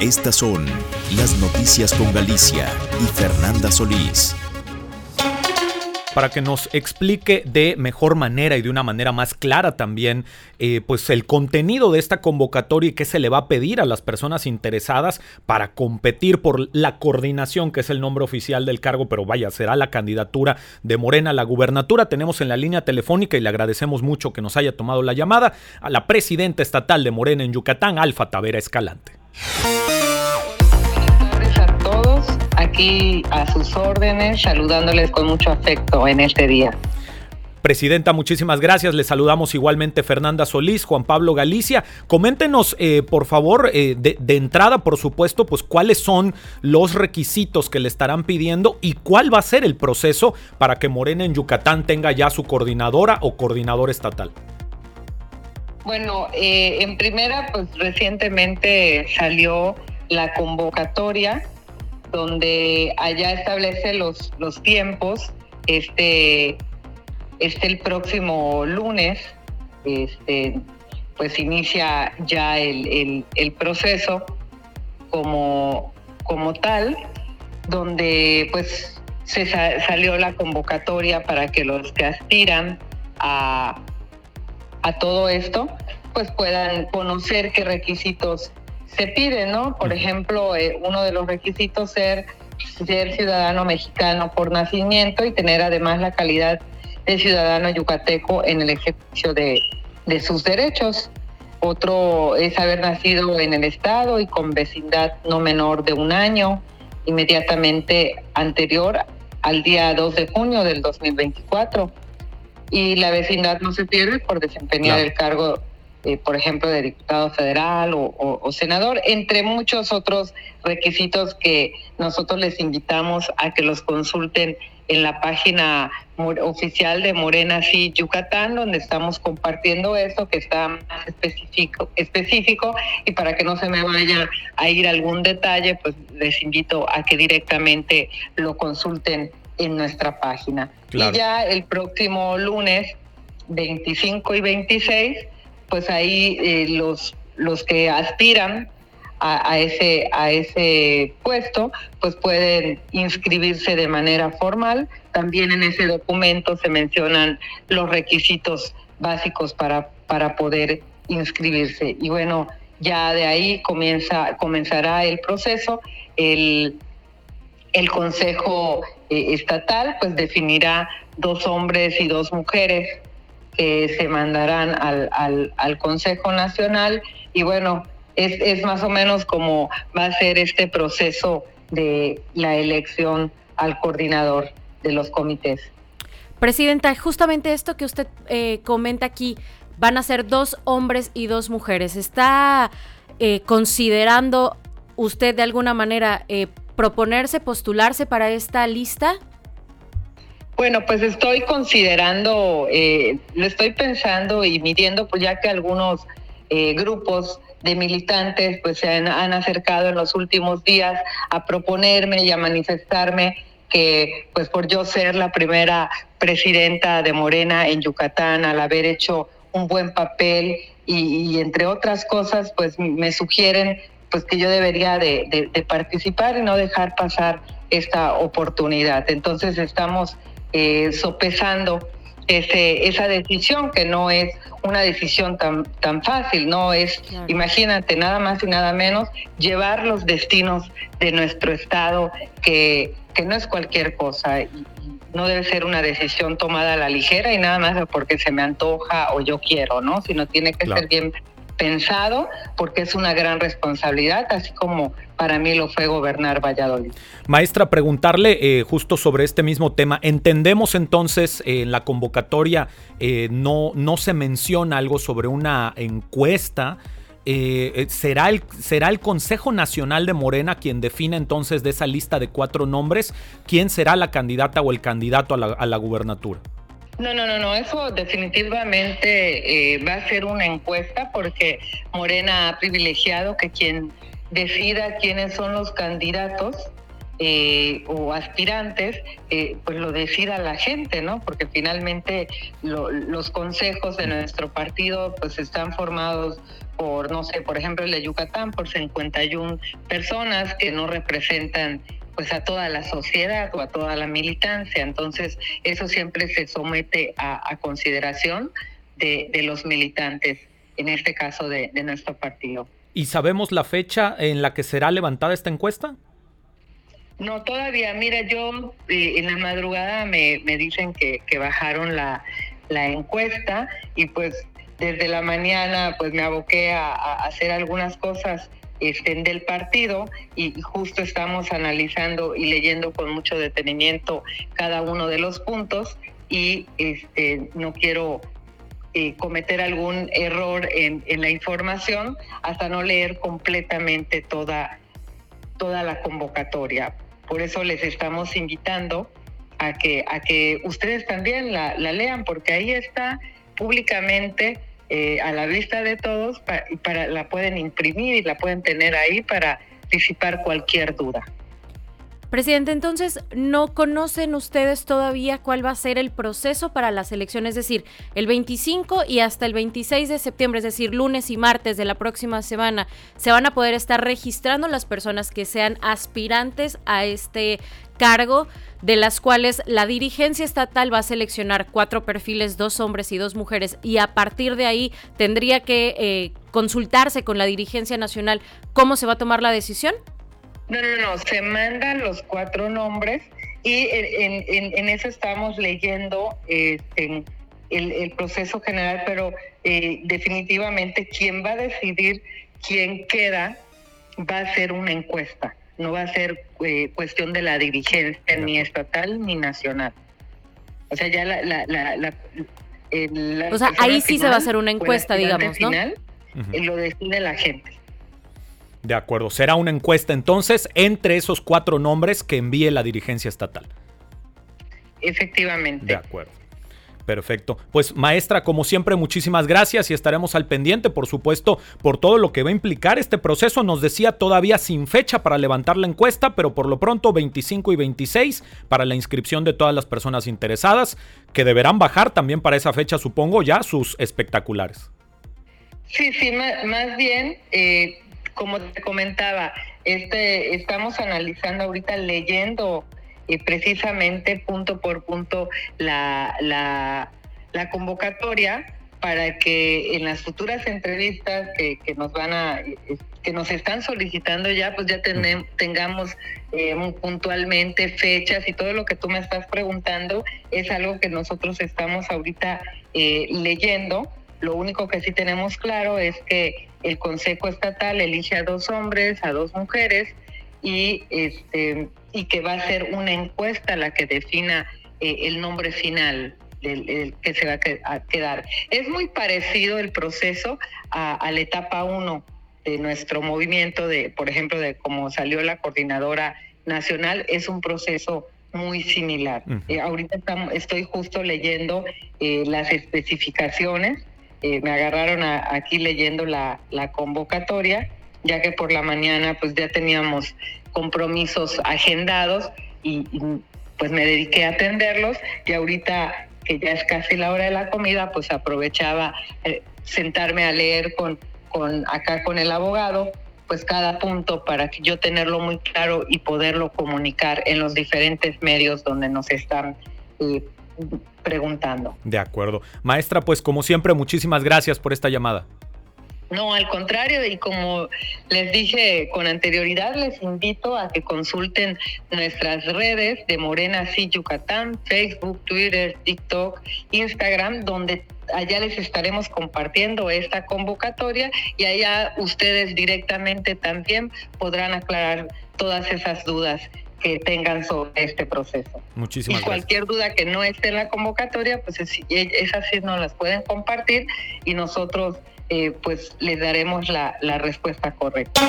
Estas son las noticias con Galicia y Fernanda Solís para que nos explique de mejor manera y de una manera más clara también eh, pues el contenido de esta convocatoria y qué se le va a pedir a las personas interesadas para competir por la coordinación, que es el nombre oficial del cargo, pero vaya, será la candidatura de Morena a la gubernatura. Tenemos en la línea telefónica y le agradecemos mucho que nos haya tomado la llamada a la presidenta estatal de Morena en Yucatán, Alfa Tavera Escalante. A todos, aquí a sus órdenes, saludándoles con mucho afecto en este día. Presidenta, muchísimas gracias. Le saludamos igualmente Fernanda Solís, Juan Pablo Galicia. Coméntenos, eh, por favor, eh, de, de, entrada, por supuesto, pues cuáles son los requisitos que le estarán pidiendo y cuál va a ser el proceso para que Morena en Yucatán tenga ya su coordinadora o coordinador estatal. Bueno, eh, en primera, pues recientemente salió la convocatoria donde allá establece los, los tiempos. Este, este el próximo lunes, este, pues inicia ya el, el, el proceso como, como tal, donde pues se sa salió la convocatoria para que los que aspiran a, a todo esto, pues puedan conocer qué requisitos se piden, ¿no? Por ejemplo, eh, uno de los requisitos ser ser ciudadano mexicano por nacimiento y tener además la calidad de ciudadano yucateco en el ejercicio de, de sus derechos. Otro es haber nacido en el Estado y con vecindad no menor de un año, inmediatamente anterior al día 2 de junio del 2024. Y la vecindad no se pierde por desempeñar claro. el cargo, eh, por ejemplo, de diputado federal o, o, o, senador, entre muchos otros requisitos que nosotros les invitamos a que los consulten en la página oficial de Morena Sí Yucatán, donde estamos compartiendo eso que está más específico, específico y para que no se me vaya a ir algún detalle, pues les invito a que directamente lo consulten en nuestra página. Claro. Y ya el próximo lunes 25 y 26, pues ahí eh, los, los que aspiran a, a, ese, a ese puesto, pues pueden inscribirse de manera formal. También en ese documento se mencionan los requisitos básicos para, para poder inscribirse. Y bueno, ya de ahí comienza, comenzará el proceso. El, el Consejo eh, Estatal pues definirá dos hombres y dos mujeres que se mandarán al, al, Consejo Nacional y bueno, es, es más o menos como va a ser este proceso de la elección al coordinador de los comités. Presidenta, justamente esto que usted eh, comenta aquí, van a ser dos hombres y dos mujeres. ¿Está eh, considerando usted de alguna manera proponerse, postularse para esta lista? Bueno, pues estoy considerando, eh, lo estoy pensando y midiendo, pues ya que algunos eh, grupos de militantes pues se han, acercado en los últimos días a proponerme y a manifestarme que pues por yo ser la primera presidenta de Morena en Yucatán, al haber hecho un buen papel y, y entre otras cosas pues me sugieren pues que yo debería de, de, de participar y no dejar pasar esta oportunidad. Entonces estamos eh, sopesando ese, esa decisión que no es una decisión tan, tan fácil, no es, claro. imagínate, nada más y nada menos, llevar los destinos de nuestro Estado, que, que no es cualquier cosa. Y, no debe ser una decisión tomada a la ligera y nada más porque se me antoja o yo quiero, ¿no? Sino tiene que claro. ser bien pensado porque es una gran responsabilidad, así como para mí lo fue gobernar Valladolid. Maestra, preguntarle eh, justo sobre este mismo tema. Entendemos entonces eh, en la convocatoria eh, no, no se menciona algo sobre una encuesta. ¿será, el, ¿Será el Consejo Nacional de Morena quien define entonces de esa lista de cuatro nombres quién será la candidata o el candidato a la, a la gubernatura? No, no, no, no, eso definitivamente eh, va a ser una encuesta porque Morena ha privilegiado que quien decida quiénes son los candidatos eh, o aspirantes, eh, pues lo decida la gente, ¿no? Porque finalmente los consejos de nuestro partido pues están formados por, no sé, por ejemplo el de Yucatán, por 51 personas que no representan pues a toda la sociedad o a toda la militancia. Entonces, eso siempre se somete a, consideración de, los militantes, en este caso de nuestro partido. ¿Y sabemos la fecha en la que será levantada esta encuesta? No, todavía. Mira, yo eh, en la madrugada me, me dicen que, que bajaron la, la, encuesta y pues desde la mañana pues me aboqué a, hacer algunas cosas este, del partido y justo estamos analizando y leyendo con mucho detenimiento cada uno de los puntos y este, no quiero eh, cometer algún error en, en, la información hasta no leer completamente toda, toda la convocatoria. Por eso les estamos invitando a que, a que ustedes también la, lean, porque ahí está públicamente eh, a la vista de todos para, la pueden imprimir y la pueden tener ahí para disipar cualquier duda. Presidente, entonces, ¿no conocen ustedes todavía cuál va a ser el proceso para las elecciones? Es decir, el 25 y hasta el 26 de septiembre, es decir, lunes y martes de la próxima semana, se van a poder estar registrando las personas que sean aspirantes a este cargo, de las cuales la dirigencia estatal va a seleccionar cuatro perfiles, dos hombres y dos mujeres, y a partir de ahí tendría que eh, consultarse con la dirigencia nacional cómo se va a tomar la decisión. No, no, no, se mandan los cuatro nombres y en, eso estamos leyendo este, el, proceso general, pero eh, definitivamente quien va a decidir quién queda va a ser una encuesta, no va a ser eh, cuestión de la dirigencia ni estatal ni nacional. O sea, ya la... la, o sea, ahí sí se va a hacer una encuesta, digamos, ¿no? Final, Lo decide la gente. De acuerdo, será una encuesta entonces entre esos cuatro nombres que envíe la dirigencia estatal. Efectivamente. De acuerdo. Perfecto. Pues maestra, como siempre, muchísimas gracias y estaremos al pendiente, por supuesto, por todo lo que va a implicar este proceso. Nos decía todavía sin fecha para levantar la encuesta, pero por lo pronto 25 y 26 para la inscripción de todas las personas interesadas, que deberán bajar también para esa fecha, supongo, ya sus espectaculares. Sí, sí, más, bien, eh, como te comentaba, este, estamos analizando ahorita, leyendo eh, precisamente punto por punto la, la, convocatoria para que en las futuras entrevistas que, nos van a que nos están solicitando ya pues ya tengamos eh, puntualmente fechas y todo lo que tú me estás preguntando es algo que nosotros estamos ahorita eh, leyendo. Lo único que sí tenemos claro es que el Consejo Estatal elige a dos hombres, a dos mujeres y este y que va a ser una encuesta la que defina eh, el nombre final del, que se va a quedar. Es muy parecido el proceso a, la etapa 1 de nuestro movimiento, de por ejemplo, de cómo salió la coordinadora nacional, es un proceso muy similar. Eh, ahorita estoy justo leyendo eh, las especificaciones eh, me agarraron aquí leyendo la, convocatoria, ya que por la mañana pues ya teníamos compromisos agendados y, pues me dediqué a atenderlos y ahorita que ya es casi la hora de la comida, pues aprovechaba eh, sentarme a leer con, con acá con el abogado pues cada punto para que yo tenerlo muy claro y poderlo comunicar en los diferentes medios donde nos están eh, preguntando. De acuerdo. Maestra, pues como siempre, muchísimas gracias por esta llamada. No, al contrario, y como les dije con anterioridad, les invito a que consulten nuestras redes de Morena Sí Yucatán, Facebook, Twitter, TikTok, Instagram, donde allá les estaremos compartiendo esta convocatoria y allá ustedes directamente también podrán aclarar todas esas dudas que tengan sobre este proceso. Muchísimas y cualquier duda que no esté en la convocatoria, pues es, esas sí nos las pueden compartir y nosotros eh, pues les daremos la, la respuesta correcta.